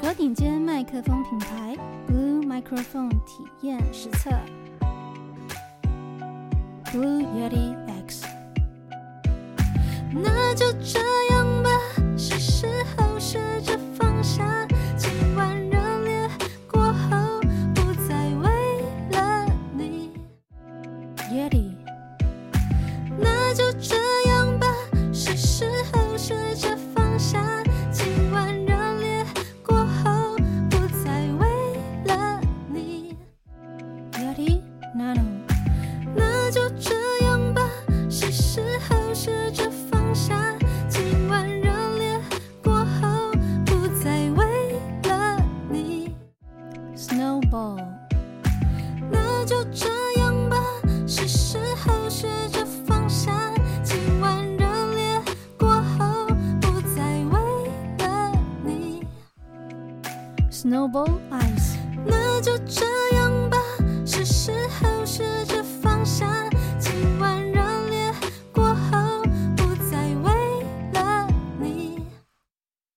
国顶尖麦克风品牌 Blue Microphone 体验实测，Blue Yeti X。那就这样吧，是时候试着放下。今晚热烈过后，不再为了你，Yeti。那就这就这样吧，是时候学着放下。今晚热烈过后，不再为了你，Snowball。那就这样吧，是时候学着放下。今晚热烈过后，不再为了你，Snowball Ice。那就这。